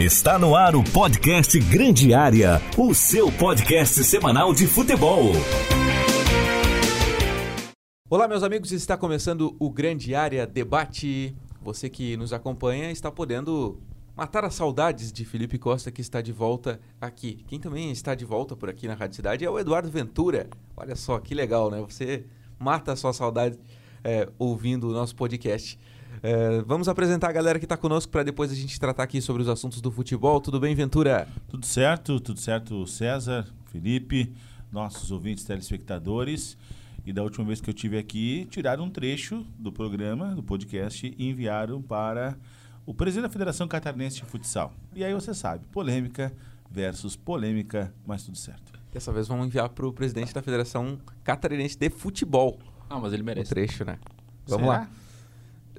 Está no ar o podcast Grande Área, o seu podcast semanal de futebol. Olá, meus amigos, está começando o Grande Área Debate. Você que nos acompanha está podendo matar as saudades de Felipe Costa, que está de volta aqui. Quem também está de volta por aqui na Rádio Cidade é o Eduardo Ventura. Olha só que legal, né? Você mata a sua saudade é, ouvindo o nosso podcast. É, vamos apresentar a galera que está conosco para depois a gente tratar aqui sobre os assuntos do futebol. Tudo bem, Ventura? Tudo certo, tudo certo, César, Felipe, nossos ouvintes telespectadores. E da última vez que eu tive aqui, tiraram um trecho do programa, do podcast, e enviaram para o presidente da Federação Catarinense de Futsal. E aí você sabe, polêmica versus polêmica, mas tudo certo. Dessa vez vamos enviar para o presidente da Federação Catarinense de Futebol. Ah, mas ele merece. O trecho, né? Vamos Será? lá.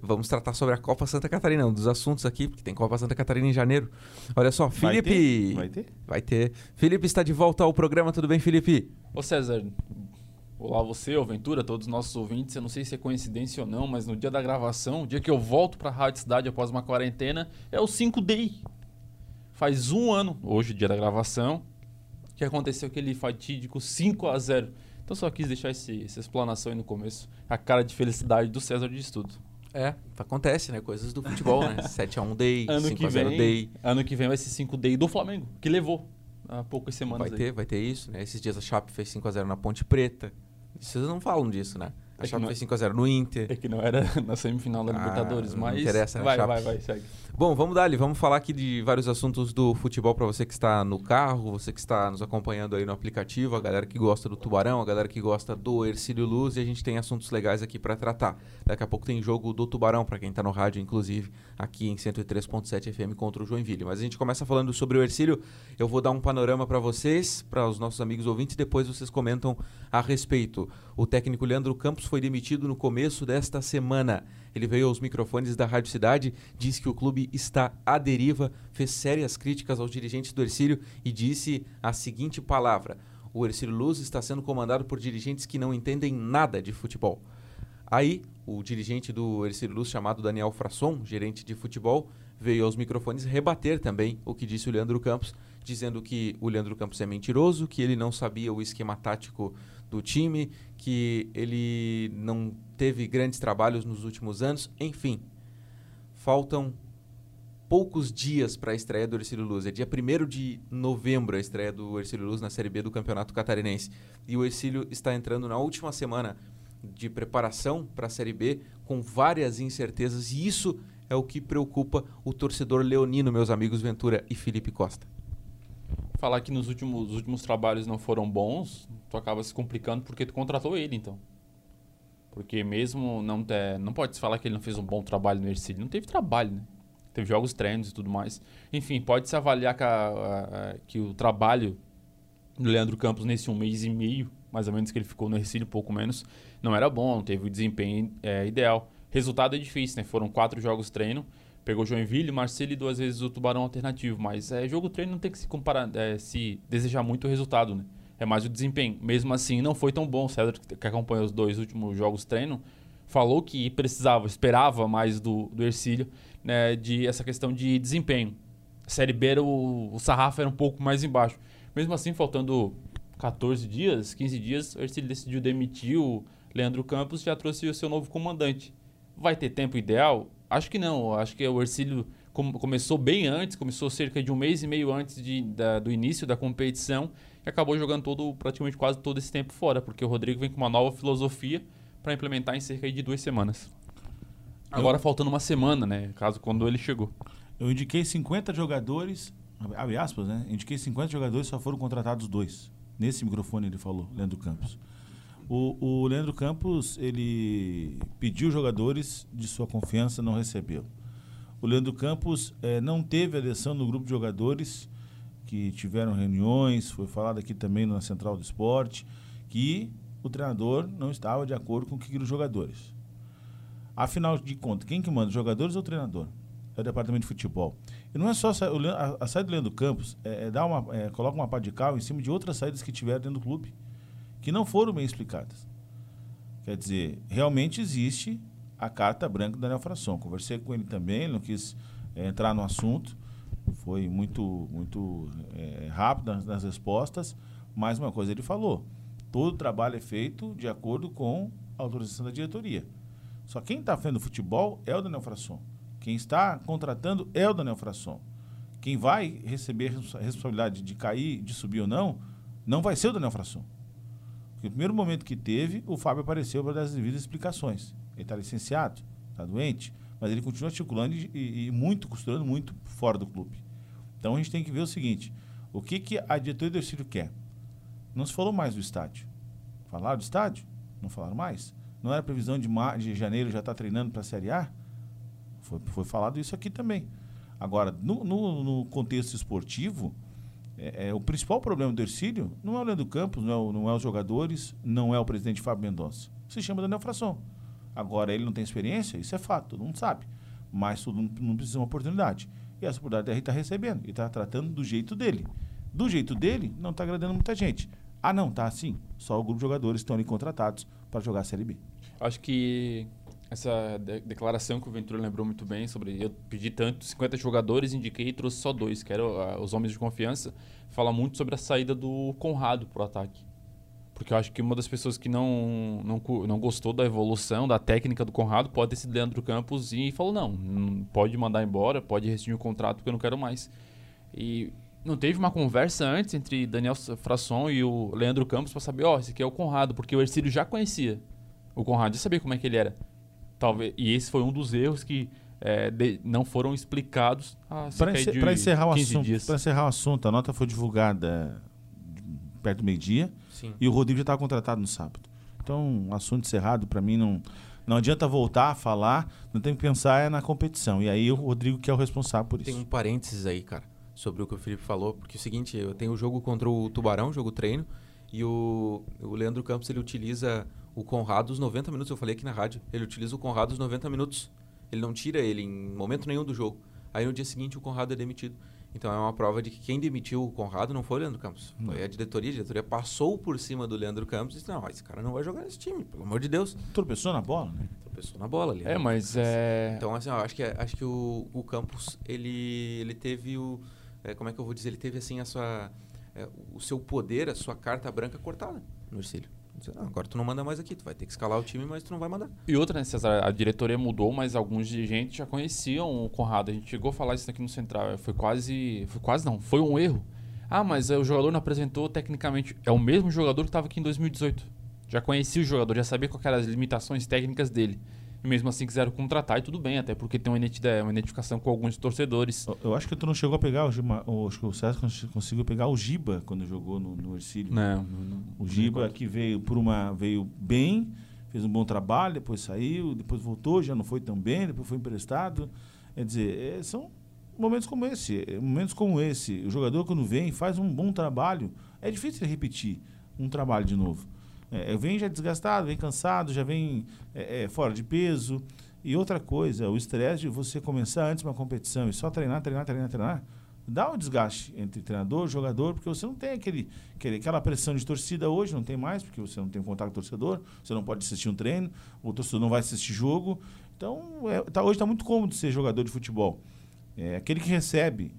Vamos tratar sobre a Copa Santa Catarina, um dos assuntos aqui, porque tem Copa Santa Catarina em janeiro. Olha só, Felipe. Vai ter? Vai ter? Vai ter. Felipe está de volta ao programa, tudo bem, Felipe? Ô César, Olá você, ô Ventura, todos os nossos ouvintes. Eu não sei se é coincidência ou não, mas no dia da gravação, o dia que eu volto para a Rádio Cidade após uma quarentena, é o 5 Day. Faz um ano, hoje, dia da gravação, que aconteceu aquele fatídico 5 a 0 Então só quis deixar esse, essa explanação aí no começo. A cara de felicidade do César de Estudo. É, acontece, né? Coisas do futebol, né? 7x1 Day, 5x0 Day. Ano que vem vai ser 5 Day do Flamengo, que levou há poucas semanas Vai ter, aí. vai ter isso, né? Esses dias a Chape fez 5x0 na Ponte Preta. Vocês não falam disso, né? A é Chape fez 5x0 no Inter. É que não era na semifinal da ah, Libertadores, mas. Não interessa, né? Vai, Chape. vai, vai, segue. Bom, vamos dar ali. Vamos falar aqui de vários assuntos do futebol para você que está no carro, você que está nos acompanhando aí no aplicativo, a galera que gosta do Tubarão, a galera que gosta do Ercílio Luz, e a gente tem assuntos legais aqui para tratar. Daqui a pouco tem jogo do Tubarão, para quem está no rádio, inclusive, aqui em 103.7 FM contra o Joinville. Mas a gente começa falando sobre o Ercílio. Eu vou dar um panorama para vocês, para os nossos amigos ouvintes, e depois vocês comentam a respeito. O técnico Leandro Campos foi demitido no começo desta semana. Ele veio aos microfones da Rádio Cidade, disse que o clube está à deriva, fez sérias críticas aos dirigentes do Ercílio e disse a seguinte palavra: O Ercílio Luz está sendo comandado por dirigentes que não entendem nada de futebol. Aí, o dirigente do Ercílio Luz, chamado Daniel Frasson, gerente de futebol, veio aos microfones rebater também o que disse o Leandro Campos, dizendo que o Leandro Campos é mentiroso, que ele não sabia o esquema tático do time, que ele não teve grandes trabalhos nos últimos anos, enfim. Faltam poucos dias para a estreia do Ercílio Luz. É dia 1 de novembro a estreia do Ercílio Luz na Série B do Campeonato Catarinense. E o Ercílio está entrando na última semana de preparação para a Série B com várias incertezas e isso é o que preocupa o torcedor leonino, meus amigos Ventura e Felipe Costa falar que nos últimos, os últimos trabalhos não foram bons, tu acaba se complicando porque tu contratou ele, então. Porque mesmo não ter, não pode se falar que ele não fez um bom trabalho no Ercílio, não teve trabalho, né? Teve jogos treinos e tudo mais. Enfim, pode se avaliar que, a, a, que o trabalho do Leandro Campos nesse um mês e meio, mais ou menos que ele ficou no Ercílio, pouco menos, não era bom, não teve o desempenho é, ideal. Resultado é difícil, né? Foram quatro jogos treino, Pegou Joinville, Marcelo e duas vezes o Tubarão alternativo. Mas é, jogo treino não tem que se comparar, é, se desejar muito o resultado, né? É mais o desempenho. Mesmo assim, não foi tão bom. O César, que acompanhou os dois últimos jogos treino, falou que precisava, esperava mais do, do Ercílio, né, de essa questão de desempenho. Série B, era o, o sarrafo era um pouco mais embaixo. Mesmo assim, faltando 14 dias, 15 dias, o Ercílio decidiu demitir o Leandro Campos e já trouxe o seu novo comandante. Vai ter tempo ideal? Acho que não. Acho que o Ercílio com, começou bem antes, começou cerca de um mês e meio antes de, da, do início da competição e acabou jogando todo, praticamente quase todo esse tempo fora, porque o Rodrigo vem com uma nova filosofia para implementar em cerca de duas semanas. Agora Eu... faltando uma semana, né? Caso quando ele chegou. Eu indiquei 50 jogadores, abre aspas, né? Indiquei 50 jogadores, só foram contratados dois. Nesse microfone ele falou, Leandro Campos. O, o Leandro Campos, ele pediu jogadores de sua confiança, não recebeu. O Leandro Campos eh, não teve adesão no grupo de jogadores que tiveram reuniões, foi falado aqui também na Central do Esporte, que o treinador não estava de acordo com o que os jogadores. Afinal de contas, quem que manda, jogadores ou treinador? É o departamento de futebol. E não é só a, a saída do Leandro Campos, é, é dar uma, é, coloca uma pá de cal em cima de outras saídas que tiveram dentro do clube que não foram bem explicadas. Quer dizer, realmente existe a carta branca do Daniel Frasson. Conversei com ele também, ele não quis é, entrar no assunto. foi muito, muito é, rápido nas, nas respostas. Mais uma coisa ele falou: todo trabalho é feito de acordo com a autorização da diretoria. Só quem está fazendo futebol é o Daniel Frasson. Quem está contratando é o Daniel Frasson. Quem vai receber a responsabilidade de cair, de subir ou não, não vai ser o Daniel Frasson. Porque no primeiro momento que teve, o Fábio apareceu para dar as devidas explicações. Ele está licenciado, está doente, mas ele continua articulando e, e, muito, costurando muito fora do clube. Então a gente tem que ver o seguinte: o que, que a diretoria do Ercílio quer? Não se falou mais do estádio. Falaram do estádio? Não falaram mais? Não era previsão de, mar, de janeiro já estar tá treinando para a Série A? Foi, foi falado isso aqui também. Agora, no, no, no contexto esportivo, é, é, o principal problema do Ercílio não é o Leandro Campos, não é, não é os jogadores, não é o presidente Fábio Mendonça. Se chama Daniel Fração. Agora, ele não tem experiência, isso é fato, todo mundo sabe. Mas todo mundo precisa de uma oportunidade. E essa oportunidade ele está recebendo, e está tratando do jeito dele. Do jeito dele, não está agradando muita gente. Ah, não, tá assim. Só o grupo de jogadores estão ali contratados para jogar a Série B. Acho que essa de declaração que o Ventura lembrou muito bem sobre eu pedi tanto 50 jogadores, indiquei e trouxe só dois, que eram uh, os homens de confiança, fala muito sobre a saída do Conrado pro ataque. Porque eu acho que uma das pessoas que não, não, não gostou da evolução, da técnica do Conrado, pode ter sido Leandro Campos e falou: não, não pode mandar embora, pode rescindir o contrato porque eu não quero mais. E não teve uma conversa antes entre Daniel Frasson e o Leandro Campos para saber: ó, oh, esse aqui é o Conrado, porque o Ercílio já conhecia o Conrado, já sabia como é que ele era. Talvez, e esse foi um dos erros que é, de, não foram explicados para encer, encerrar o assunto para encerrar o assunto a nota foi divulgada perto do meio dia e o Rodrigo já estava contratado no sábado. Então assunto encerrado para mim não não adianta voltar a falar não tem que pensar é na competição. E aí o Rodrigo que é o responsável por isso. tem um parênteses aí cara sobre o que o Felipe falou porque é o seguinte eu tenho o jogo contra o Tubarão jogo treino e o, o Leandro Campos ele utiliza o Conrado os 90 minutos. Eu falei aqui na rádio. Ele utiliza o Conrado os 90 minutos. Ele não tira ele em momento nenhum do jogo. Aí no dia seguinte o Conrado é demitido. Então é uma prova de que quem demitiu o Conrado não foi o Leandro Campos. Não. Foi a diretoria. A diretoria passou por cima do Leandro Campos e disse: Não, esse cara não vai jogar nesse time, pelo amor de Deus. Tropeçou na bola, né? Tropeçou na bola ali. É, mas é. Então, assim, ó, acho que, acho que o, o Campos, ele, ele teve o. É, como é que eu vou dizer? Ele teve, assim, a sua. É, o seu poder, a sua carta branca cortada no Ercílio. Não, agora tu não manda mais aqui, tu vai ter que escalar o time, mas tu não vai mandar. E outra, né, César, a diretoria mudou, mas alguns dirigentes já conheciam o Conrado. A gente chegou a falar isso aqui no Central. Foi quase. Foi quase não, foi um erro. Ah, mas o jogador não apresentou tecnicamente. É o mesmo jogador que estava aqui em 2018. Já conhecia o jogador, já sabia quais eram as limitações técnicas dele e mesmo assim quiseram contratar e tudo bem, até porque tem uma, uma identificação com alguns torcedores. Eu, eu, acho que tu não chegou a pegar o Giba, acho que o César conseguiu pegar o Giba quando jogou no, no Ercílio. Não, não, O Giba que veio por uma veio bem, fez um bom trabalho, depois saiu, depois voltou, já não foi tão bem, depois foi emprestado. Quer dizer, é, são momentos como esse, é, momentos como esse. O jogador quando vem faz um bom trabalho, é difícil repetir um trabalho de novo. É, vem já desgastado, vem cansado, já vem é, é, fora de peso. E outra coisa, o estresse de você começar antes uma competição e só treinar, treinar, treinar, treinar, dá um desgaste entre treinador e jogador, porque você não tem aquele, aquele, aquela pressão de torcida hoje, não tem mais, porque você não tem contato com o torcedor, você não pode assistir um treino, o torcedor não vai assistir jogo. Então, é, tá, hoje está muito cômodo ser jogador de futebol. É aquele que recebe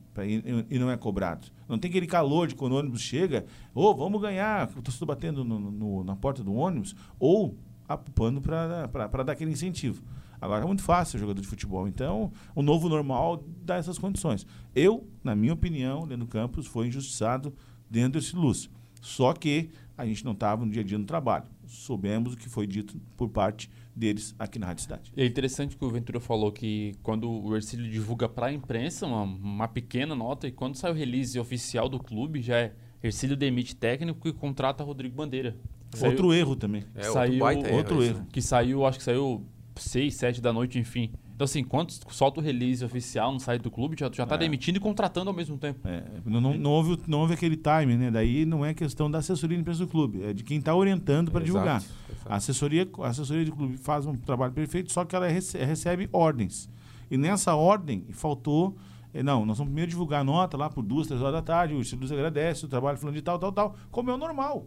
e, não é cobrado. Não tem aquele calor de quando o ônibus chega, ou oh, vamos ganhar, torcedor batendo no, no, na porta do ônibus, ou apupando para dar aquele incentivo. Agora é muito fácil jogador de futebol. Então, o novo normal dá essas condições. Eu, na minha opinião, Leandro Campos foi injustiçado dentro desse luz. Só que a gente não estava no dia a dia no trabalho. Soubemos o que foi dito por parte deles aqui na Rádio Cidade. É interessante que o Ventura falou que quando o Ercílio divulga para a imprensa uma, uma, pequena nota e quando sai o release oficial do clube já é Ercílio demite técnico e contrata Rodrigo Bandeira. Saiu, outro erro também. É, saiu, outro, outro erro. Que saiu, acho que saiu 6, 7 da noite, enfim. Então, assim, quando solta o release oficial no site do clube, já, já tá é. demitindo e contratando ao mesmo tempo. É, não, não, não, houve, não houve aquele time, né? Daí não é questão da assessoria de imprensa do clube, é de quem está orientando para divulgar. Exato. A assessoria, a assessoria do clube faz um trabalho perfeito, só que ela recebe, recebe ordens. E nessa ordem faltou. É, não, nós vamos primeiro divulgar a nota lá por duas, três horas da tarde, o Instituto agradece, o trabalho falando de tal, tal, tal, como é o normal.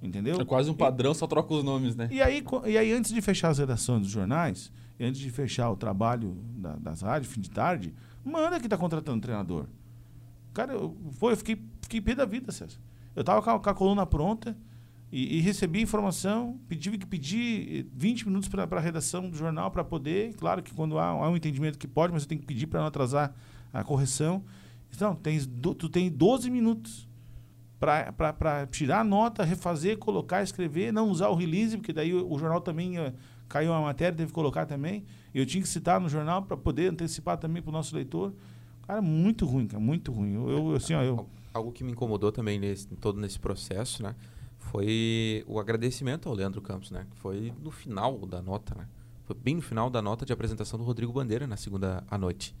Entendeu? É quase um padrão, e, só troca os nomes, né? E aí, e aí, antes de fechar as redações dos jornais, antes de fechar o trabalho da, das rádios, fim de tarde, manda que está contratando treinador. Cara, eu, pô, eu fiquei, fiquei pé da vida, César. Eu tava com a, com a coluna pronta e, e recebi informação, tive que pedir 20 minutos para a redação do jornal para poder. Claro que quando há, há, um entendimento que pode, mas eu tenho que pedir para não atrasar a correção. Então, tens, tu tem 12 minutos para tirar a nota, refazer, colocar, escrever, não usar o release, porque daí o, o jornal também caiu a matéria, teve que colocar também. Eu tinha que citar no jornal para poder antecipar também para o nosso leitor. Cara, muito ruim, cara, muito ruim. Eu, eu assim, ó, eu... Algo que me incomodou também nesse, todo nesse processo, né? Foi o agradecimento ao Leandro Campos, né? Foi no final da nota, né? Foi bem no final da nota de apresentação do Rodrigo Bandeira na segunda à noite.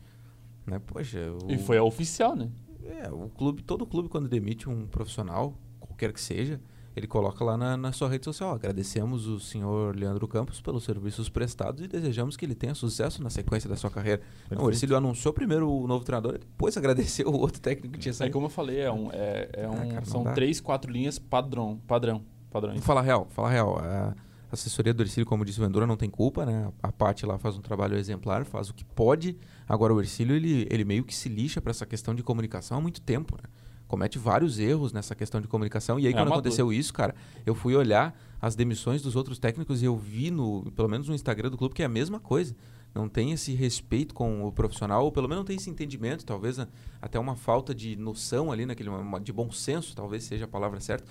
Né? Poxa, o... E foi a oficial, né? É, o clube, todo clube quando demite um profissional, qualquer que seja, ele coloca lá na, na sua rede social. Agradecemos o senhor Leandro Campos pelos serviços prestados e desejamos que ele tenha sucesso na sequência da sua carreira. Não, o Ercílio anunciou primeiro o novo treinador, depois agradeceu o outro técnico que tinha saído. É como eu falei, é um, é, é ah, um, cara, são três, quatro linhas padrão, padrão, padrões. Fala real, fala real. A assessoria do Ercílio, como disse o Vendura, não tem culpa, né? A parte lá faz um trabalho exemplar, faz o que pode. Agora o Ercílio, ele, ele meio que se lixa para essa questão de comunicação há muito tempo, né? Comete vários erros nessa questão de comunicação. E aí, é quando aconteceu isso, cara, eu fui olhar as demissões dos outros técnicos e eu vi, no, pelo menos no Instagram do clube, que é a mesma coisa. Não tem esse respeito com o profissional, ou pelo menos não tem esse entendimento, talvez até uma falta de noção ali, naquele, de bom senso, talvez seja a palavra certa,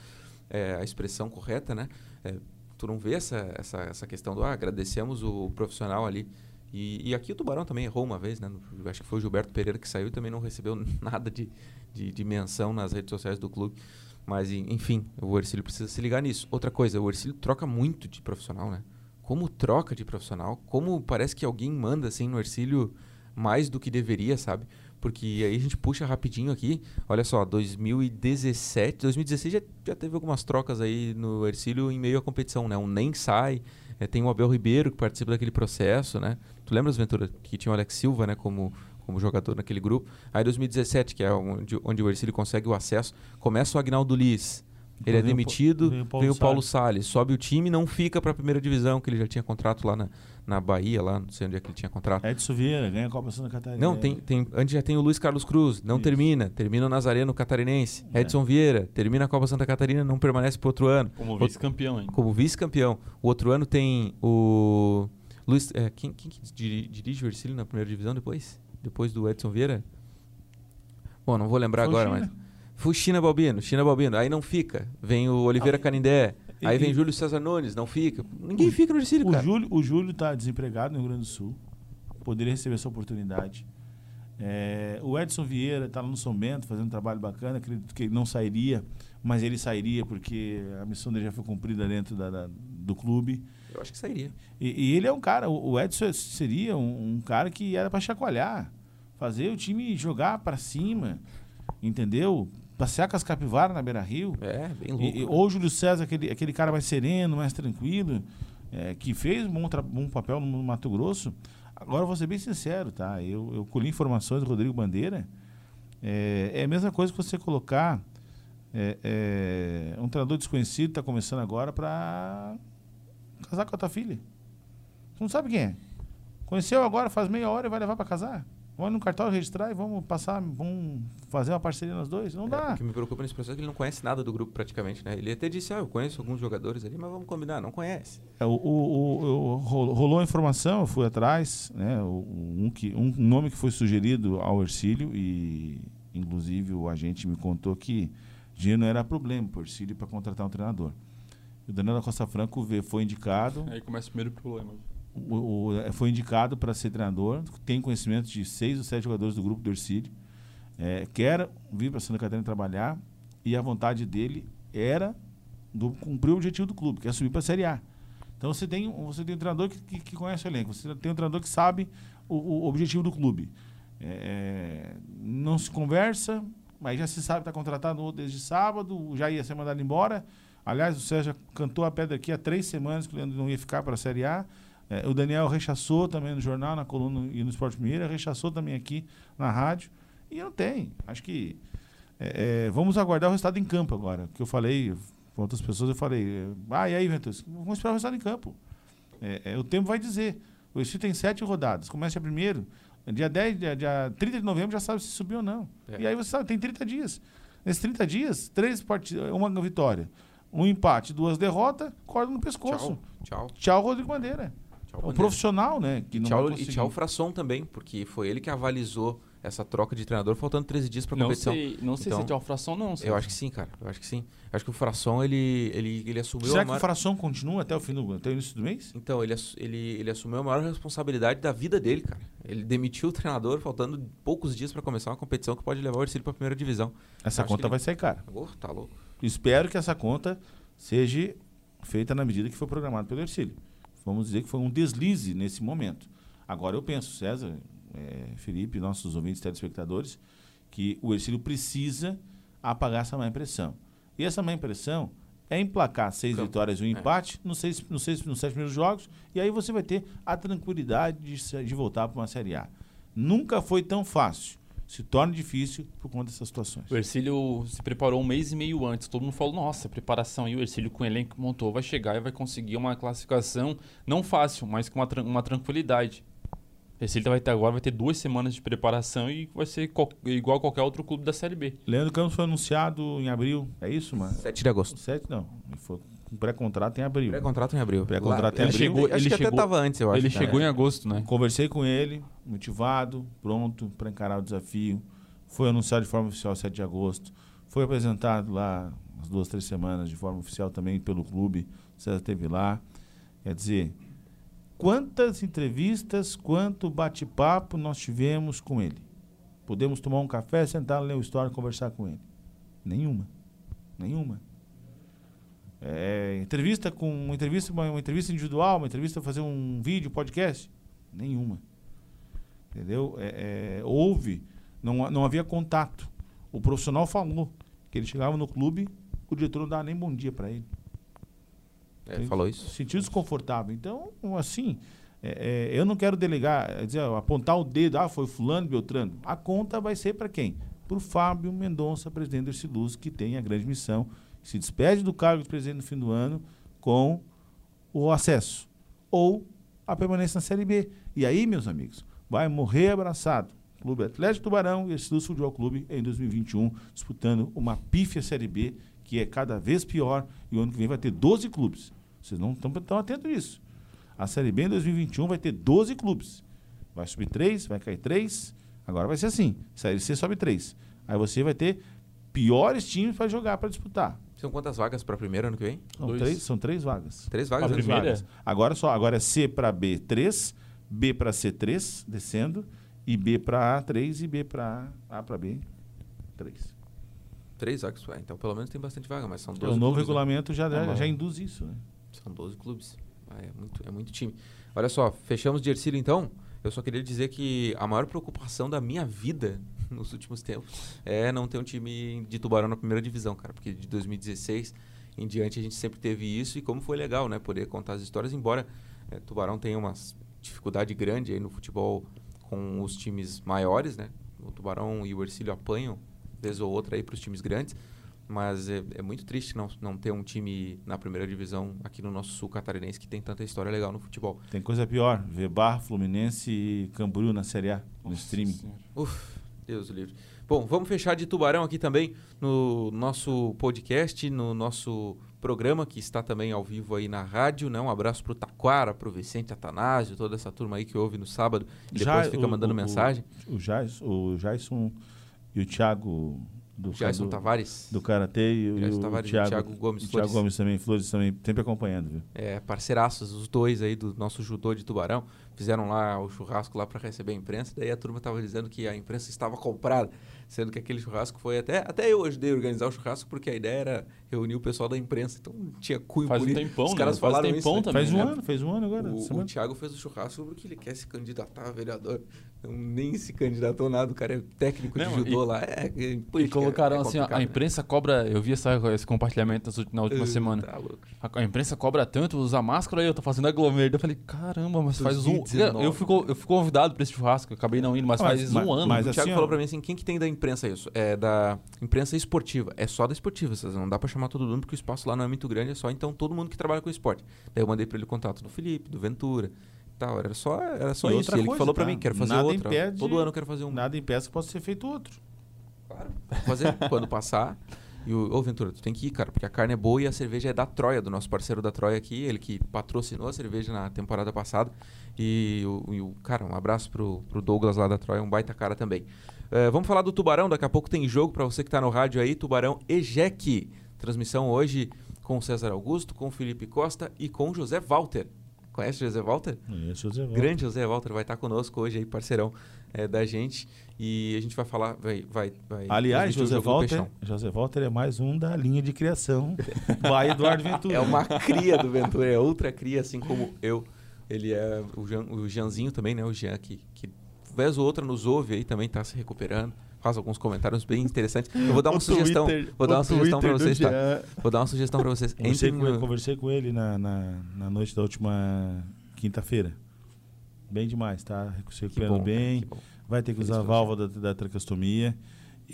é, a expressão correta, né? É, tu não vê essa, essa, essa questão do ah, agradecemos o profissional ali. E, e, aqui o Tubarão também errou uma vez, né? Acho que foi o Gilberto Pereira que saiu e também não recebeu nada de, de, de menção nas redes sociais do clube. Mas, enfim, o Ercílio precisa se ligar nisso. Outra coisa, o Ercílio troca muito de profissional, né? Como troca de profissional, como parece que alguém manda assim no Ercílio mais do que deveria, sabe? Porque aí a gente puxa rapidinho aqui. Olha só, 2017, 2016 já, já teve algumas trocas aí no Ercílio em meio à competição, né? Um nem sai, é, tem o Abel Ribeiro que participa daquele processo, né? Tu lembras, Ventura, que tinha o Alex Silva, né, como, como jogador naquele grupo. Aí 2017, que é onde, onde o Ercílio consegue o acesso, começa o Agnaldo Liz. Ele é demitido, vem o Paulo, vem o Paulo Salles. sobe o time não fica para a primeira divisão, que ele já tinha contrato lá na, na Bahia, lá, não sei onde é que ele tinha contrato. Edson Vieira, ganha a Copa Santa Catarina. Não, tem, tem, antes já tem o Luiz Carlos Cruz, não Isso. termina, termina o Nazareno Catarinense. É. Edson Vieira, termina a Copa Santa Catarina, não permanece para outro ano. Como vice-campeão, hein? Como vice-campeão. O outro ano tem o Luiz, é, quem, quem que dirige o Ercílio na primeira divisão depois? Depois do Edson Vieira? Bom, não vou lembrar Foi agora, mas. Foi China Balbino, China Balbino. Aí não fica. Vem o Oliveira ah, Canindé. Aí vem Júlio César Nunes, não fica. Ninguém o, fica no Ercílio, o cara. Júlio, o Júlio está desempregado no Rio Grande do Sul. Poderia receber essa oportunidade. É, o Edson Vieira está lá no São Bento fazendo um trabalho bacana. Acredito que ele não sairia, mas ele sairia porque a missão dele já foi cumprida dentro da, da, do clube. Eu acho que sairia. E, e ele é um cara, o Edson seria um, um cara que era para chacoalhar, fazer o time jogar para cima, entendeu? Passear com as capivaras na Beira Rio. É, bem louco. E, ou o Júlio César, aquele, aquele cara mais sereno, mais tranquilo, é, que fez um bom, bom papel no Mato Grosso. Agora, vou ser bem sincero, tá? Eu, eu colhi informações do Rodrigo Bandeira. É, é a mesma coisa que você colocar é, é, um treinador desconhecido está começando agora para casar com a tua filha. Você não sabe quem é. Conheceu agora, faz meia hora e vai levar para casar. Vamos no cartório registrar e vamos passar, vamos fazer uma parceria nós dois. Não é, dá. O que me preocupa nesse processo é que ele não conhece nada do grupo praticamente, né? Ele até disse, ah, eu conheço alguns jogadores ali, mas vamos combinar. Não conhece. É, o, o, o, rolou a informação, eu fui atrás, né? Um, que, um nome que foi sugerido ao Ercílio e, inclusive, o agente me contou que dinheiro não era problema para o Ercílio para contratar um treinador. O Danilo Costa Franco foi indicado. Aí começa o primeiro problema. O, o, foi indicado para ser treinador, tem conhecimento de seis ou sete jogadores do grupo do Ercílio. É, quer vir para Santa Catarina trabalhar e a vontade dele era do, cumprir o objetivo do clube, que é subir para a Série A. Então você tem, você tem um treinador que, que, que conhece o elenco, você tem um treinador que sabe o, o objetivo do clube. É, não se conversa, mas já se sabe que está contratado desde sábado, já ia ser mandado embora. Aliás, o Sérgio cantou a pedra aqui há três semanas que o Leandro não ia ficar para a Série A. É, o Daniel rechaçou também no jornal, na coluna e no Esporte Mineiro, rechaçou também aqui na rádio. E não tem. Acho que é, é, vamos aguardar o resultado em campo agora. Que eu falei com outras pessoas, eu falei, ah, e aí, Ventus? Vamos esperar o resultado em campo. É, é, o tempo vai dizer. O Recife tem sete rodadas. Começa primeiro, Dia 10, dia, dia 30 de novembro já sabe se subiu ou não. É. E aí você sabe, tem 30 dias. Nesses 30 dias, três partidas, uma vitória, um empate, duas derrotas, corda no pescoço. Tchau. Tchau. Tchau, Rodrigo Bandeira. Tchau, O Bandeira. profissional, né? Que E não tchau, e tchau Frasson também, porque foi ele que avalizou essa troca de treinador faltando 13 dias pra Não competição. sei, não sei Então, se é de fração não. Eu acho que sim, cara. Eu acho que sim. Eu acho que o Frasson, ele, ele, ele assumiu Será a que maior... o fração continua até o fim do até o início do mês? Então, ele, ele, ele assumiu a maior responsabilidade da vida dele, cara. Ele demitiu o treinador faltando poucos dias pra começar uma competição que pode levar o Ercílio pra primeira divisão. Essa conta que ele- vai sair cara. Oh, tá louco. Espero que essa conta seja feita na medida que foi programado pelo Ercílio. Vamos dizer que foi um deslize nesse momento. Agora eu penso, César, eh, Felipe, nossos ouvintes telespectadores, que o Ercílio precisa apagar essa má impressão. E essa má impressão é emplacar seis Campo. vitórias e um É. empate nos, seis, nos, seis, nos sete primeiros jogos, e aí você vai ter a tranquilidade de, de voltar para uma Série A. Nunca foi tão fácil. Se torna difícil por conta dessas situações. O Ercílio se preparou um mês e meio antes. Todo mundo falou, nossa, preparação. E o Ercílio, com o elenco que montou, vai chegar e vai conseguir uma classificação não fácil, mas com uma, tran- uma tranquilidade. O Ercílio vai ter agora vai ter duas semanas de preparação e vai ser igual a qualquer outro clube da Série B. Leandro Campos foi anunciado em abril, é isso, mano? 7 de agosto. Sete não. Ele foi pré-contrato em abril. Pré-contrato em abril. Pré-contrato em abril. Chegou, acho Ele que até chegou- tava antes, eu acho. Ele né? chegou em agosto, né? Conversei com ele, motivado, pronto para encarar o desafio. Foi anunciado de forma oficial 7 de agosto. Foi apresentado lá umas duas, três semanas de forma oficial também pelo clube. O César esteve lá. Quer dizer, quantas entrevistas, quanto bate-papo nós tivemos com ele? Podemos tomar um café, sentar, ler uma história e conversar com ele? Nenhuma. Nenhuma. É, entrevista com uma entrevista, uma, uma entrevista individual, uma entrevista fazer um vídeo, podcast? Nenhuma. Entendeu? É, é, houve, não, não havia contato. O profissional falou que ele chegava no clube, o diretor não dava nem bom dia para ele. É, falou isso. Sentiu desconfortável. Então, assim, é, é, eu não quero delegar, dizer, apontar o dedo, ah, foi fulano, Beltrano. A conta vai ser para quem? Para o Fábio Mendonça, presidente do Erciluz, que tem a grande missão, se despede do cargo de presidente no fim do ano com o acesso ou a permanência na Série B. E aí, meus amigos, vai morrer abraçado. Clube Atlético Tubarão e Erciluz Futebol Clube em 2021, disputando uma pífia Série B, que é cada vez pior, e o ano que vem vai ter 12 clubes. Vocês não estão tão atentos a isso. A Série B em 2021 vai ter 12 clubes. Vai subir 3, vai cair 3. Agora vai ser assim. Série C sobe 3. Aí você vai ter piores times para jogar, para disputar. São quantas vagas pra primeira ano que vem? São Dois. três, são três vagas. Três vagas. A né? Três primeira? vagas. Agora só, agora é C para B 3, B para C 3, descendo, e B para A 3 e B para A, A para B 3. Três vagas. Ah, então pelo menos tem bastante vaga, mas são O 12 novo clubes, né? regulamento já, já, bom. já induz isso, né? São 12 clubes. Ah, é, muito, é muito time. Olha só, fechamos de Ercílio então. Eu só queria dizer que a maior preocupação da minha vida nos últimos tempos é não ter um time de Tubarão na primeira divisão, cara. Porque de 2016 em diante a gente sempre teve isso e como foi legal, né? Poder contar as histórias, embora eh, Tubarão tenha uma dificuldade grande aí no futebol com os times maiores, né? O Tubarão e o Ercílio apanham, vez ou outra, aí para os times grandes. Mas é, é muito triste não, não ter um time na primeira divisão aqui no nosso sul catarinense que tem tanta história legal no futebol. Tem coisa pior, ver Bar, Fluminense e Camboriú na Série A, no streaming. Senhora. Uf, Deus o livre. Bom, vamos fechar de Tubarão aqui também no nosso podcast, no nosso programa que está também ao vivo aí na rádio, né? Um abraço pro Taquara, pro Vicente Atanásio, toda essa turma aí que ouve no sábado e depois Já fica o- mandando o- mensagem. O, Jais, o Jason e o Thiago do, Jason Tavares, do Karatê e, o- e o Tavares Thiago, Thiago Gomes Thiago Flores. Gomes também, Flores também, sempre acompanhando, viu? é, parceiraços, os dois aí do nosso judô de Tubarão, fizeram lá o churrasco lá para receber a imprensa, daí a turma tava dizendo que a imprensa estava comprada, sendo que aquele churrasco foi até até eu ajudei a organizar o churrasco porque a ideia era reunir o pessoal da imprensa, então tinha cunho Faz um tempão, Os né? caras Faz falaram tempão isso, né? também, Faz um né? ano, fez um ano agora. O, semana. o Thiago fez o churrasco porque ele quer se candidatar a vereador. Não, nem se candidatou nada, o cara é técnico de Não, judô e- lá. É, é, E colocaram é assim, ó, a né? imprensa cobra. Eu vi essa, esse compartilhamento na última Uh, semana. Tá louco. A, a imprensa cobra tanto, usa máscara e eu tô fazendo aglomerado. Eu falei, caramba, mas faz um. 2019. Eu fui, eu fui convidado pra esse churrasco, eu acabei não indo, mas, Mas- faz mas- um ano. mas o Thiago assim, falou pra mim assim, quem que tem da imprensa isso? É da imprensa esportiva. É só da esportiva, vocês não dá pra chamar todo mundo porque o espaço lá não é muito grande, é só então todo mundo que trabalha com esporte. Daí eu mandei pra ele o contato do Felipe, do Ventura, tal. Era só, era só E isso. ele coisa, falou tá? mim, quero fazer Nada outra. impede- Todo ano eu quero fazer um. Nada impeça que possa ser feito outro. Claro. Fazer quando passar. E o, ô, Ventura, tu tem que ir, cara, porque a carne é boa e a cerveja é da Troia, do nosso parceiro da Troia aqui, ele que patrocinou a cerveja na temporada passada. E o, e o- cara, um abraço pro, pro Douglas lá da Troia, um baita cara também. Eh, vamos falar do Tubarão, daqui a pouco tem jogo pra você que tá no rádio aí, Tubarão Ejec. Transmissão hoje com o César Augusto, com o Felipe Costa e com o José Walter. Conhece o José Walter? Isso, José Walter. Grande José Walter vai estar conosco hoje aí, parceirão eh, da gente. E a gente vai falar, vai, vai, vai Aliás, o José Walter. José Walter é mais um da linha de criação. Vai Eduardo Ventura. É uma cria do Ventura, é outra cria, assim como eu. Ele é o, Jean, o Jeanzinho também, né? O Jean que, que vez ou outra nos ouve aí, também está se recuperando. Faz alguns comentários bem interessantes. Eu vou dar uma O sugestão. Twitter- vou dar uma sugestão para vocês, tá? Vou dar uma sugestão para vocês. Conversei Entrem com, ele, no- conversei com ele na, na, na noite da última quinta-feira. Bem demais, tá? Se recuperando bom, cara, bem. bom. Vai ter que usar a válvula da, da tracostomia.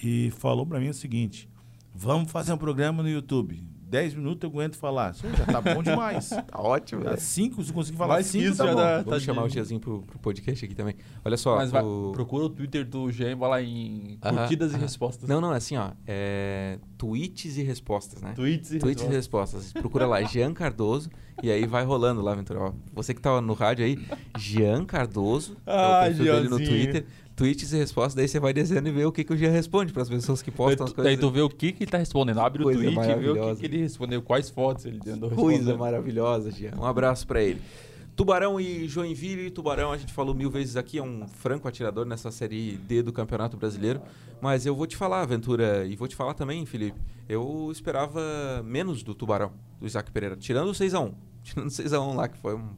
E falou pra mim o seguinte: vamos fazer um programa no YouTube. 10 minutos eu aguento falar. Isso já tá bom demais. Tá ótimo, Tá velho. cinco, se conseguir falar Mais que cinco, isso tá já bom. dá- Vamos tá chamar o de- Jeanzinho pro, pro podcast aqui também. Olha só. Mas vai, o- procura o Twitter do Jean e vai lá em Aham, curtidas e aham. respostas. Não, não, é assim, ó. É... Tweets e respostas, né? Tweets e Tweets e respostas. respostas. Procura lá, Jean Cardoso, e aí vai rolando lá, Ventura. Ó, você que tá no rádio aí, Jean Cardoso, é o Ah, dele no Jeanzinho. Twitter. Tweets e respostas, daí você vai descendo e vê o que, que o Jean responde para as pessoas que postam as coisas. daí tu vê o que, que ele tá respondendo. Abre Coisa o tweet e vê o que, que ele respondeu, quais fotos ele andou Coisa maravilhosa, Jean. Um abraço pra ele. Tubarão e Joinville. Tubarão, a gente falou mil vezes aqui, é um franco atirador nessa Série D do Campeonato Brasileiro. Mas eu vou te falar, Aventura, e vou te falar também, Felipe. Eu esperava menos do Tubarão, do Isaac Pereira. Tirando o 6x1. Tirando o 6x1 lá, que foi um,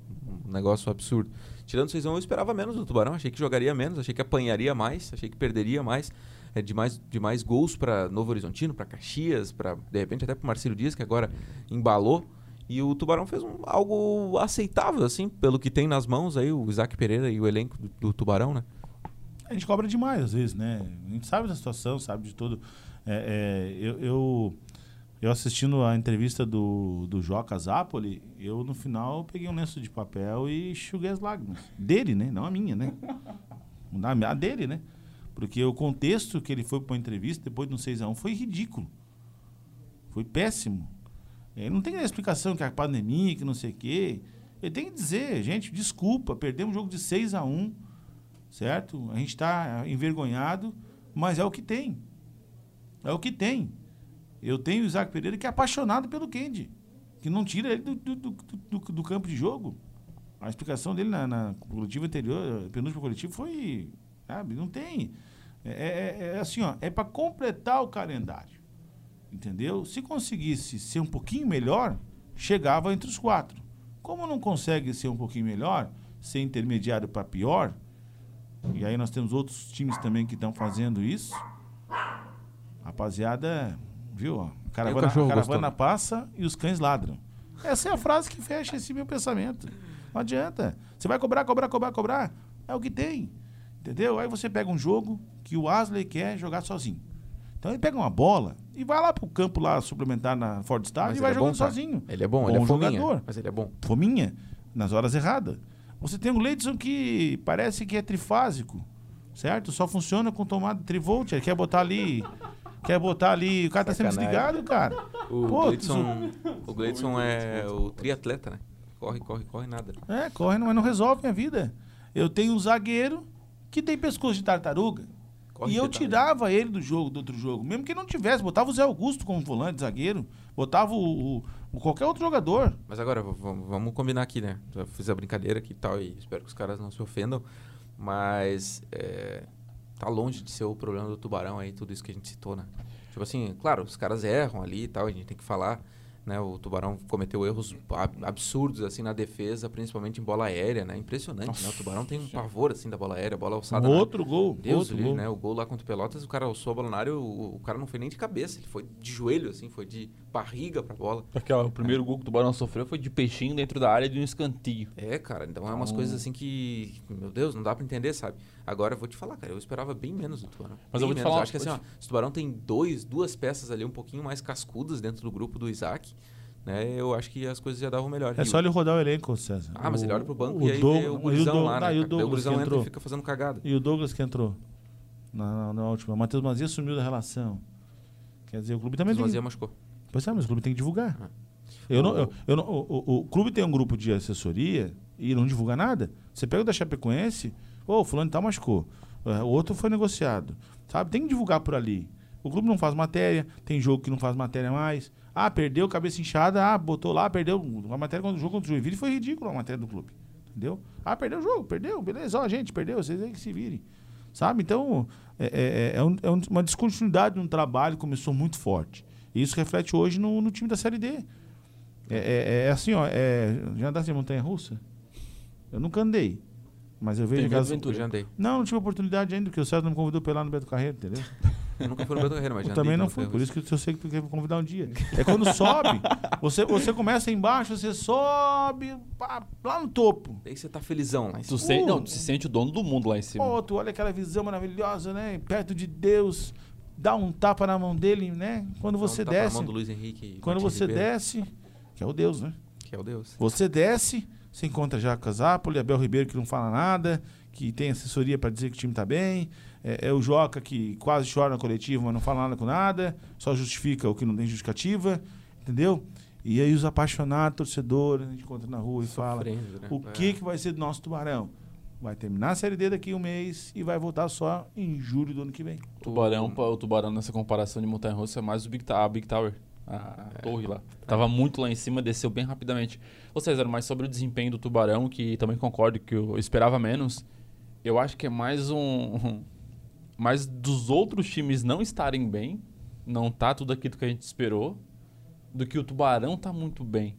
um negócio absurdo. Tirando o 6x1, eu esperava menos do Tubarão. Achei que jogaria menos, achei que apanharia mais, achei que perderia mais. É, de, mais de mais gols para Novo Horizontino, para Caxias, para de repente até para Marcelo Dias, que agora embalou. E o Tubarão fez um- algo aceitável, assim, pelo que tem nas mãos aí, o Isaac Pereira e o elenco do, do Tubarão, né? A gente cobra demais, às vezes, né? A gente sabe da situação, sabe de tudo. É, é, eu, eu, eu assistindo a entrevista do, do Joca Zapoli, eu no final peguei um lenço de papel e enxuguei as lágrimas. Dele, né? Não a minha, né? A dele, né? Porque o contexto que ele foi para a entrevista depois do 6x1 foi ridículo. Foi péssimo. Ele não tem explicação que é a pandemia, que não sei o quê. Ele tem que dizer, gente, desculpa, perdemos um jogo de 6 a 1 certo? A gente está envergonhado, mas é o que tem. É o que tem. Eu tenho o Isaac Pereira que é apaixonado pelo Kendi, que não tira ele do, do, do, do- campo de jogo. A explicação dele na, na coletiva anterior, penúltima coletiva, foi. Sabe, não tem. É, é- é assim, ó, é para completar o calendário. Entendeu? Se conseguisse ser um pouquinho melhor, chegava entre os quatro. Como não consegue ser um pouquinho melhor, ser intermediário para pior, e aí nós temos outros times também que estão fazendo isso. Rapaziada, viu? ó, A caravana, a caravana gostou? passa e os cães ladram. Essa é a frase que fecha esse meu pensamento. Não adianta. Você vai cobrar, cobrar, cobrar, cobrar. É o que tem. Entendeu? Aí você pega um jogo que o Asley quer jogar sozinho. Então ele pega uma bola e vai lá pro campo lá suplementar na Ford Star e vai é jogando bom, sozinho. Ele é bom, ele é fominha, jogador mas ele é bom. fominha nas horas erradas. Você tem o Leidson que parece que é trifásico, certo? Só funciona com tomada trivolt. Ele quer botar ali. Quer botar ali. O cara tá sempre desligado, cara. O Pô, Gleidson, o Gleidson é o triatleta, né? Corre, corre, corre nada. É, corre, mas não resolve minha vida. Eu tenho um zagueiro que tem pescoço de tartaruga. Corre e eu tá- tirava ele do jogo, do outro jogo. Mesmo que não tivesse, botava o Zé Augusto como volante, zagueiro. Botava o, o- o qualquer outro jogador. Mas agora, vamos combinar aqui, né? Já fiz a brincadeira aqui e tal, e espero que os caras não se ofendam. Mas é, tá longe de ser o problema do tubarão aí, tudo isso que a gente citou, né? Tipo assim, claro, os caras erram ali e tal, a gente tem que falar. Né, o Tubarão cometeu erros ab- absurdos assim na defesa, principalmente em bola aérea, né? Impressionante, né? O Tubarão tem um pavor assim da bola aérea, bola alçada. na- outro gol. Deus outro livre, gol. né? O gol lá contra o Pelotas, o cara alçou a bola na área, o, o cara não foi nem de cabeça, ele foi de joelho, assim, foi de barriga pra bola. Aquela, o primeiro gol que o Tubarão sofreu foi de peixinho dentro da área de um escanteio. É, cara, então é umas Então- coisas assim que, meu Deus, não dá pra entender, sabe? Agora eu vou te falar, cara, eu esperava bem menos do Tubarão. Mas eu Bem vou te menos. falar- acho que assim, ó, se o Tubarão tem dois, duas peças ali um pouquinho mais cascudas dentro do grupo do Isaac, né, eu acho que as coisas já davam melhor. É E só o- ele rodar o elenco, César. Ah, mas O- ele olha pro banco o e aí Doug- o gurizão Doug- lá, né? ah, e o? Daí o Douglas gurizão que entra entrou. e fica fazendo cagada. E o Douglas que entrou na, na, na última. O Matheus Mazia sumiu da relação. Quer dizer, o clube também Mas tem. Mazia machucou. Pois é, mas o clube tem que divulgar. Ah. Eu não, O- eu, eu não, o, o- o clube tem um grupo de assessoria e não divulga nada. Você pega o da Chapecoense, ô, fulano tal machucou. É, O outro foi negociado. Sabe? Tem que divulgar por ali. O clube não faz matéria, tem jogo que não faz matéria mais. Ah, perdeu, cabeça inchada, ah, botou lá, perdeu. A matéria contra o jogo contra o Joinville foi ridículo a matéria do clube. Entendeu? Ah, perdeu o jogo, perdeu, beleza, ó, gente, perdeu, vocês aí que se virem. Sabe? Então, é, é- é um- é um- uma descontinuidade no trabalho que começou muito forte. E isso reflete hoje no, no time da Série D. É, é- é assim, ó, é, já andasse de montanha russa? Eu nunca andei. Mas eu vejo Tem aquelas- Ventura. Já andei. Não, não tive oportunidade ainda, porque o César não me convidou pra ir lá no Beto Carreiro, entendeu? Eu nunca fui no Beto Carreiro, mas já Eu também não de fui, por isso que eu sei que tu quer me convidar um dia. É quando sobe, você, você começa embaixo, você sobe pá, lá no topo. Daí você tá felizão lá em cima. Tu, se, Uh. não, tu se sente o dono do mundo lá em cima. Pô, tu olha aquela visão maravilhosa, né? Perto de Deus, dá um tapa na mão dele, né? Quando Dá um você na desce, mão do Luiz Henrique quando Martins você Ribeiro, desce, que é o Deus, né? Que é o Deus. Você desce, você encontra Jaco Zapoli, Abel Ribeiro que não fala nada, que tem assessoria para dizer que o time tá bem, é, é o Joca que quase chora na coletiva, mas não fala nada com nada, só justifica o que não tem justificativa, entendeu? E aí os apaixonados, torcedores, a gente encontra na rua e fala, Sofrendo, né? o É. que, que vai ser do nosso tubarão? Vai terminar a Série D daqui um mês e vai voltar só em julho do ano que vem. O tubarão, pa- o tubarão nessa comparação de montanha russa é mais o Big, a Big Tower. A É. torre lá. Tava muito lá em cima, desceu bem rapidamente. Ô César, mas sobre o desempenho do Tubarão, que também concordo que eu esperava menos, eu acho que é mais um. Mais dos outros times não estarem bem, não tá tudo aquilo que a gente esperou, do que o Tubarão tá muito bem.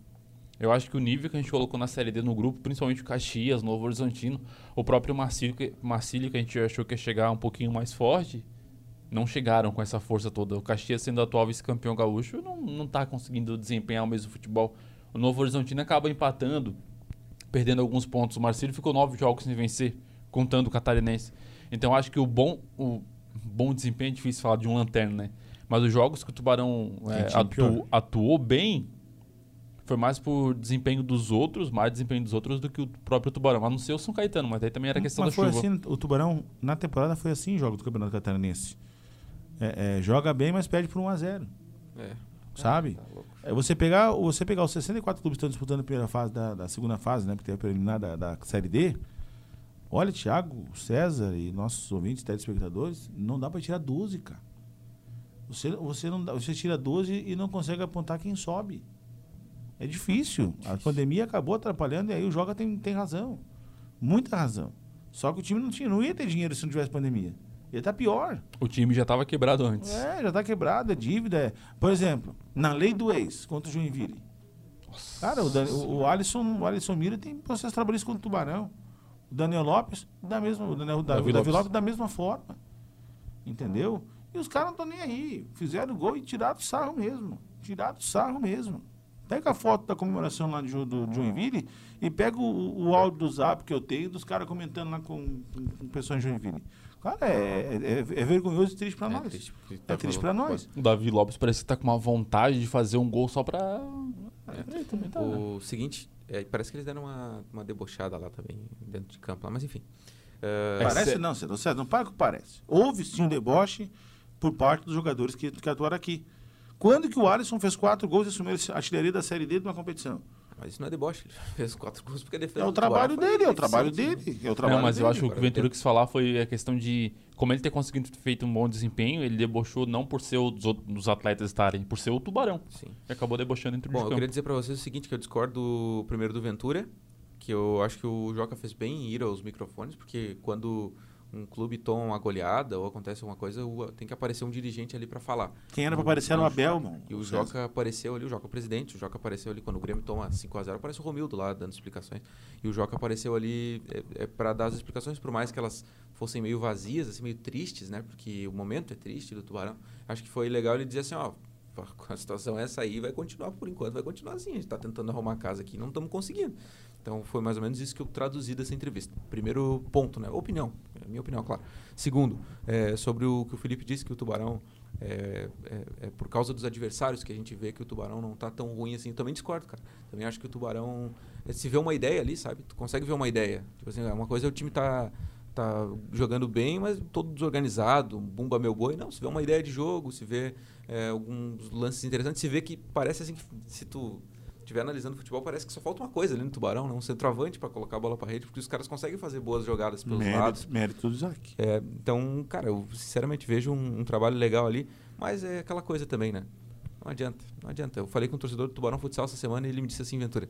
Eu acho que o nível que a gente colocou na Série D no grupo, principalmente o Caxias, Novo Horizontino, o próprio Marcílio, que- Marcílio, que a gente achou que ia chegar um pouquinho mais forte, não chegaram com essa força toda. O Caxias, sendo atual vice-campeão gaúcho, não, não tá conseguindo desempenhar o mesmo futebol. O Novo Horizontino acaba empatando, perdendo alguns pontos. O Marcílio ficou nove jogos sem vencer, contando o catarinense. Então acho que o bom, o bom desempenho é difícil falar de um lanterna, né? Mas os jogos que o Tubarão é, atu- atuou bem foi mais por desempenho dos outros, mais desempenho dos outros do que o próprio Tubarão. A não ser o São Caetano, mas aí também era questão Mas da foi chuva. assim, o Tubarão, na temporada, foi assim em jogo do Campeonato Catarinense. É, é, joga bem, mas perde por 1 a 0 É. Sabe? Tá louco. É, você pegar, você pegar os 64 clubes que estão disputando a primeira fase da, da segunda fase, né? Porque tem a preliminar da, da Série D. Olha, Thiago, César e nossos ouvintes, telespectadores, não dá para tirar 12, cara. Você, você, não dá, você tira 12 e não consegue apontar quem sobe. É difícil. A pandemia acabou atrapalhando e aí o Joga tem, tem razão. Muita razão. Só que o time não, tinha, não ia ter dinheiro se não tivesse pandemia. Ia estar pior. O time já estava quebrado antes. É, já tá quebrado, é dívida. é- Por exemplo, na lei do ex contra o Joinville. Cara, o, Dan- o, o Alisson, o Alisson Mira tem processo trabalhista contra o Tubarão. O Daniel Lopes, da mesma, o Daniel, da, Davi o Davi Lopes. Lopes da mesma forma. Entendeu? E os caras não estão nem aí. Fizeram o gol e tiraram o sarro mesmo. Tiraram o sarro mesmo. Pega a foto da comemoração lá de, Jo- do Joinville e pega o, o áudio do zap que eu tenho dos caras comentando lá com, com, com pessoas em Joinville. Cara, é, é, é vergonhoso e triste pra É nós. triste, porque É tá triste pra nós. O Davi Lopes parece que tá com uma vontade de fazer um gol só pra. É. Ele também tá, né? O seguinte, é, parece que eles deram uma, uma debochada lá também, dentro de campo lá, mas enfim. É, É Parece não, César. César, não para que parece. Houve sim um deboche por parte dos jogadores que, que atuaram aqui. Quando que o Alisson fez quatro gols e assumiu a artilharia da Série D de uma competição? Mas isso não é deboche, ele fez quatro gols porque a defesa É o trabalho dele, é o trabalho dele. É o trabalho Não, mas eu dele. acho que o que o Ventura quis falar foi a questão de como ele ter conseguido feito um bom desempenho, ele debochou não por ser os outros os atletas estarem, por ser o Tubarão. Sim. E acabou debochando dentro Bom, de eu campo. queria dizer pra vocês o seguinte, que eu discordo do, primeiro do Ventura, que eu acho que o Joca fez bem em ir aos microfones, porque quando um clube toma uma goleada ou acontece alguma coisa, o- tem que aparecer um dirigente ali pra falar. Quem era pra aparecer era o Abel, mano. E o. Joca apareceu ali, o Joca presidente, o Joca apareceu ali quando o Grêmio toma 5x0, aparece o Romildo lá dando explicações. E o Joca apareceu ali é, é, para dar as explicações, por mais que elas fossem meio vazias, assim, meio tristes, né? Porque o momento é triste do Tubarão. Acho que foi legal ele dizer assim, ó, a situação é essa aí, vai continuar por enquanto, vai continuar assim. A gente tá tentando arrumar a casa aqui, não estamos conseguindo. Então foi mais ou menos isso que eu traduzi dessa entrevista. Primeiro ponto, né? Opinião, é minha opinião, claro. Segundo, é, sobre o que o Felipe disse, que o Tubarão é, é, é por causa dos adversários que a gente vê que o Tubarão não tá tão ruim assim. Também discordo, cara. Também acho que o Tubarão. é, Se vê uma ideia ali, sabe? Tu consegue ver uma ideia. Tipo assim, uma coisa é o time tá, tá jogando bem, mas todo desorganizado, bumba meu boi. Não, se vê uma ideia de jogo, se vê é, alguns lances interessantes, se vê que parece assim que se tu estiver analisando futebol, parece que só falta uma coisa ali no Tubarão, né? Um centroavante para colocar a bola para rede, porque os caras conseguem fazer boas jogadas pelos lados. Mérito, mérito do Isaac. É, então, cara, eu sinceramente vejo um, um trabalho legal ali, mas é aquela coisa também, né? Não adianta, não adianta. Eu falei com um torcedor do Tubarão Futsal essa semana e ele me disse assim, Ventura,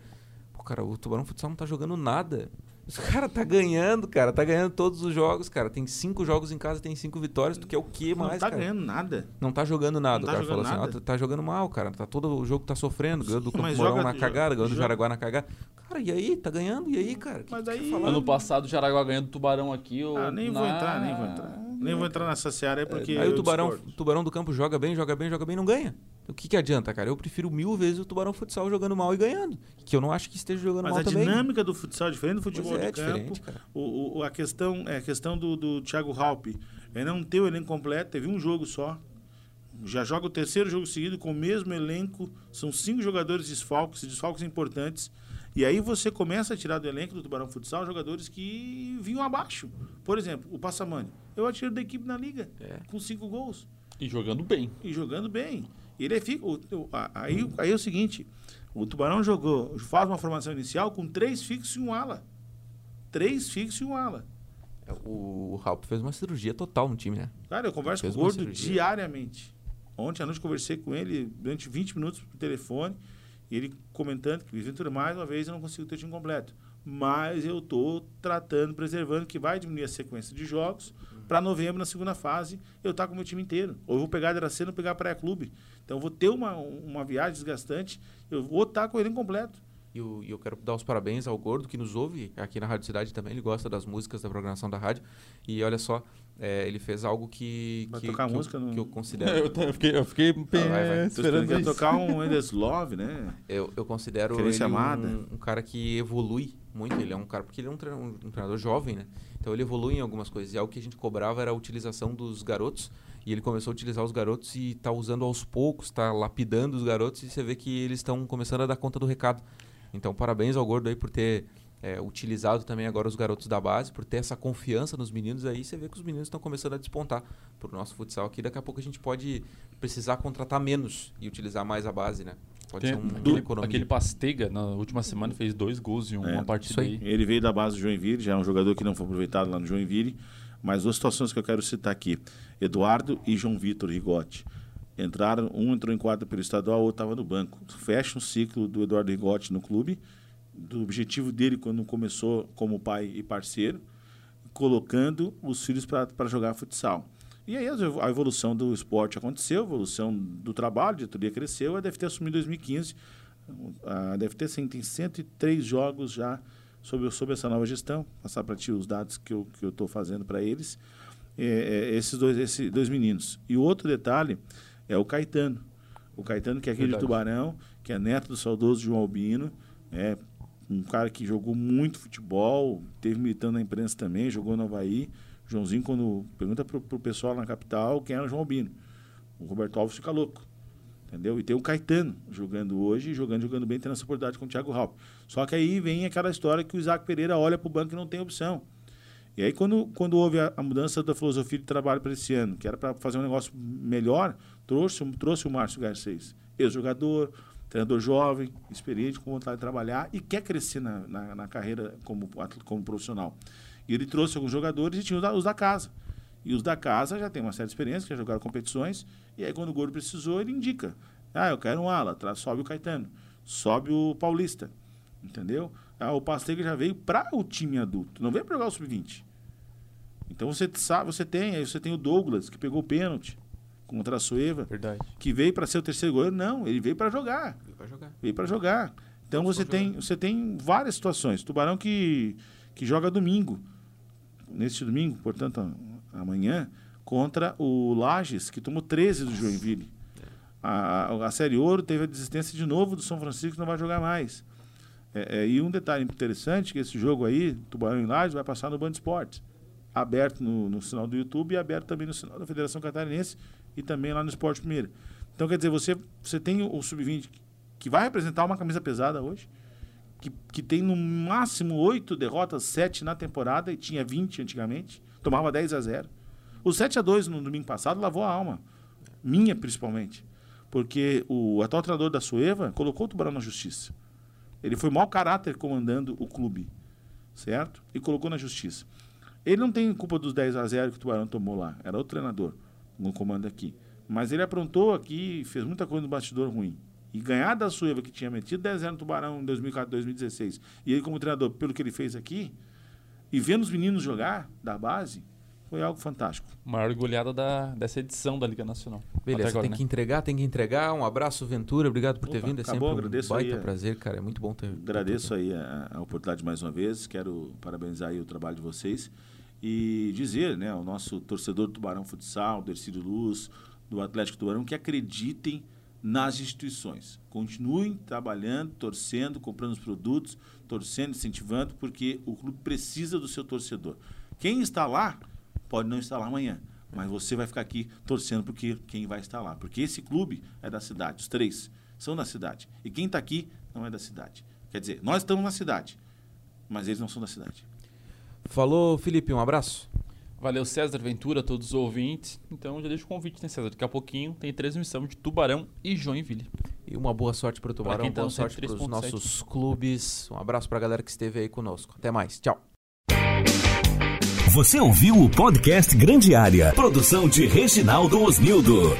pô, cara, o Tubarão Futsal não tá jogando nada. Os cara tá ganhando, cara, tá ganhando todos os jogos, cara. Tem cinco jogos em casa, tem cinco vitórias, tu quer o que Não mais, tá cara? ganhando nada. Não tá jogando nada, Não tá o cara jogando falou assim, nada. "Ah, tá jogando mal, cara. Tá todo o jogo tá sofrendo, ganhou do Campo mas Mourão joga- na cagada, ganhou do Jaraguá na cagada. Cara, e aí? Tá ganhando? E aí, cara? Que Mas que aí-? Ano passado o Jaraguá ganhando do Tubarão aqui. Eu, Ah, nem vou na- entrar, nem vou entrar. Nem vou entrar nessa seara aí porque. Aí o tubarão, discordo. tubarão do campo joga bem, joga bem, joga bem, não ganha. O que, que adianta, cara? Eu prefiro mil vezes o Tubarão Futsal jogando mal e ganhando. Que eu não acho que esteja jogando Mas mal a também. dinâmica do futsal é diferente do Pois futebol é, de campo. diferente, cara. O, o- a questão, é, a questão do, do Thiago Halpe é não ter o elenco completo, teve um jogo só. Já joga o terceiro jogo seguido com o mesmo elenco. São cinco jogadores desfalques, desfalques importantes. E aí você começa a tirar do elenco do Tubarão Futsal jogadores que vinham abaixo. Por exemplo, o Passamani. Eu atiro da equipe na liga, É. com cinco gols E jogando bem. e jogando bem. Ele é aí, aí é o seguinte: o Tubarão jogou, faz uma formação inicial com três fixos e um ala. Três fixos e um ala. É, O, o Ralph fez uma cirurgia total no time, né? Cara, eu converso com o Gordo diariamente. Ontem à noite conversei com ele durante 20 minutos por telefone. E ele comentando que, Ventura, mais uma vez eu não consigo ter time completo. Mas eu estou tratando, preservando, que vai diminuir a sequência de jogos. Para novembro, na segunda fase, eu estar com o meu time inteiro. Ou eu vou pegar a Dracena pegar a Praia Clube. Então eu vou ter uma, uma viagem desgastante. Eu vou estar com ele incompleto. E, o- e eu quero dar os parabéns ao Gordo que nos ouve aqui na Rádio Cidade também. Ele gosta das músicas da programação da rádio. E olha só, é, ele fez algo que, Vai que, tocar que, música eu, no- que eu considero. Eu, eu fiquei, eu fiquei vai, vai. Tô esperando que ia tocar um Endless Love, né? Eu, eu considero ele amada. um, um cara que evolui muito. Ele é um cara, porque ele é um, tre- um- um treinador jovem, né? Então ele evolui em algumas coisas. E algo que a gente cobrava era a utilização dos garotos. E ele começou a utilizar os garotos e tá usando aos poucos, tá lapidando os garotos. E você vê que eles estão começando a dar conta do recado. Então parabéns ao Gordo aí por ter é, utilizado também agora os garotos da base, por ter essa confiança nos meninos aí. Você vê que os meninos estão começando a despontar pro nosso futsal aqui. Daqui a pouco a gente pode precisar contratar menos e utilizar mais a base, né? Pode Tem ser um, aquele, economia. aquele Pastega, na última semana, fez dois gols em uma É, partida aí. aí. Ele veio da base do Joinville, já é um jogador que não foi aproveitado lá no Joinville. Mas duas situações que eu quero citar aqui: Eduardo e João Vitor Rigotti. Entraram, um entrou em quadra pelo estadual, o outro estava no banco. Fecha um ciclo do Eduardo Rigotti no clube, do objetivo dele quando começou como pai e parceiro, colocando os filhos para jogar futsal. E aí a evo- a evolução do esporte aconteceu, a evolução do trabalho, a diretoria cresceu, a DFT assumiu em 2015. A DFT sim, tem 103 jogos já sobre, sobre essa nova gestão. Passar para ti os dados que eu que estou fazendo para eles. É, é, esses, dois, esses dois meninos. E o outro detalhe é o Caetano. O Caetano, que é aqui de Verdade. Tubarão, que é neto do saudoso João Albino. É um cara que jogou muito futebol, teve militando na imprensa também, jogou no Havaí. Joãozinho, quando pergunta pro, pro pessoal na capital quem era o João Albino. O Roberto Alves fica louco. Entendeu? E tem o Caetano jogando hoje, jogando, jogando bem, tendo essa oportunidade com o Thiago Halp. Só que aí vem aquela história que o Isaac Pereira olha para o banco e não tem opção. E aí, quando, quando houve a, a mudança da filosofia de trabalho para esse ano, que era para fazer um negócio melhor, trouxe, trouxe o Márcio Garcês, ex-jogador, treinador jovem, experiente, com vontade de trabalhar e quer crescer na, na, na carreira como, como profissional. E ele trouxe alguns jogadores e tinha os da, os da casa. E os da casa já tem uma certa experiência, já jogaram competições. E aí, quando o Gordo precisou, ele indica. Ah, eu quero um ala, sobe o Caetano, sobe o Paulista. Entendeu? Ah, o Pastega já veio para o time adulto, não veio para jogar o sub-20. Então você sabe, você tem, aí você tem o Douglas, que pegou o pênalti contra a Sueva, Verdade. que veio para ser o terceiro goleiro. Não, ele veio para jogar Ele vai jogar. veio para jogar. Então você jogar. tem, você tem várias situações. Tubarão que, que joga domingo, neste domingo, portanto, amanhã, contra o Lages, que tomou 13 do Joinville. A, a, a Série Ouro teve a desistência de novo do São Francisco, que não vai jogar mais. É, é, e um detalhe interessante, que esse jogo aí, Tubarão e Lages, vai passar no Band Esportes. Aberto no, no sinal do YouTube e aberto também no sinal da Federação Catarinense e também lá no Esporte Primeiro. Então, quer dizer, você, você tem o Sub-20 que vai representar uma camisa pesada hoje, que, que tem no máximo oito derrotas, sete na temporada, e tinha 20 antigamente, tomava 10 a 0. O 7 a 2 no domingo passado lavou a alma, minha principalmente, porque o atual treinador da Sueva colocou o Tubarão na justiça. Ele foi mau caráter comandando o clube, certo? E colocou na justiça. Ele não tem culpa dos 10 a 0 que o Tubarão tomou lá, era o treinador no comando aqui. Mas ele aprontou aqui, fez muita coisa no bastidor ruim. E ganhar da Sueva, que tinha metido 10 0 no Tubarão em 2004, 2016, e ele como treinador, pelo que ele fez aqui, e vendo os meninos jogar da base, foi algo fantástico. Maior goleada da, dessa edição da Liga Nacional. Beleza, agora, tem né? que entregar, tem que entregar. Um abraço, Ventura. Obrigado por ter Opa, vindo. É acabou, sempre um agradeço baita aí, prazer, cara. É muito bom ter. Agradeço aí a, a oportunidade mais uma vez, quero parabenizar aí o trabalho de vocês e dizer, né, ao nosso torcedor do Tubarão Futsal, do Ercílio Luz, do Atlético Tubarão, que acreditem nas instituições. Continuem trabalhando, torcendo, comprando os produtos, torcendo, incentivando, porque o clube precisa do seu torcedor. Quem está lá pode não estar lá amanhã, mas você vai ficar aqui torcendo porque quem vai estar lá. Porque esse clube é da cidade, os três são da cidade. E quem está aqui não é da cidade. Quer dizer, nós estamos na cidade, mas eles não são da cidade. Falou, Felipe. Um abraço. Valeu, César Ventura, todos os ouvintes. Então já deixo o convite, né, César? Daqui a pouquinho tem transmissão de Tubarão e Joinville. E uma boa sorte para o Tubarão, tá boa sorte para os 103.7. nossos clubes. Um abraço para a galera que esteve aí conosco. Até mais. Tchau. Você ouviu o podcast Grande Área. Produção de Reginaldo Osnildo.